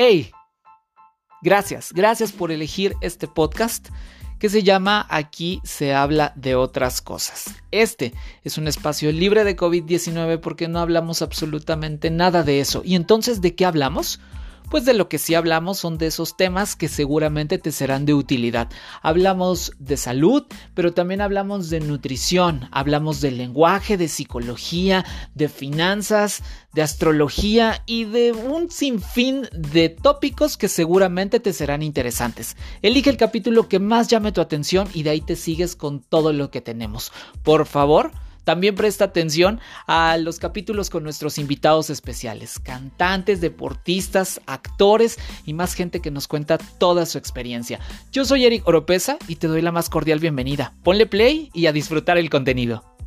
hey, gracias, gracias por elegir este podcast que se llama Aquí se habla de otras cosas. Este es un espacio libre de COVID-19 porque no hablamos absolutamente nada de eso. ¿Y entonces de qué hablamos? Pues de lo que sí hablamos son de esos temas que seguramente te serán de utilidad. Hablamos de salud, pero también hablamos de nutrición, hablamos de lenguaje, de psicología, de finanzas, de astrología y de un sinfín de tópicos que seguramente te serán interesantes. Elige el capítulo que más llame tu atención y de ahí te sigues con todo lo que tenemos. Por favor, también presta atención a los capítulos con nuestros invitados especiales, cantantes, deportistas, actores y más gente que nos cuenta toda su experiencia. Yo soy Eric Oropesa y te doy la más cordial bienvenida. Ponle play y a disfrutar el contenido.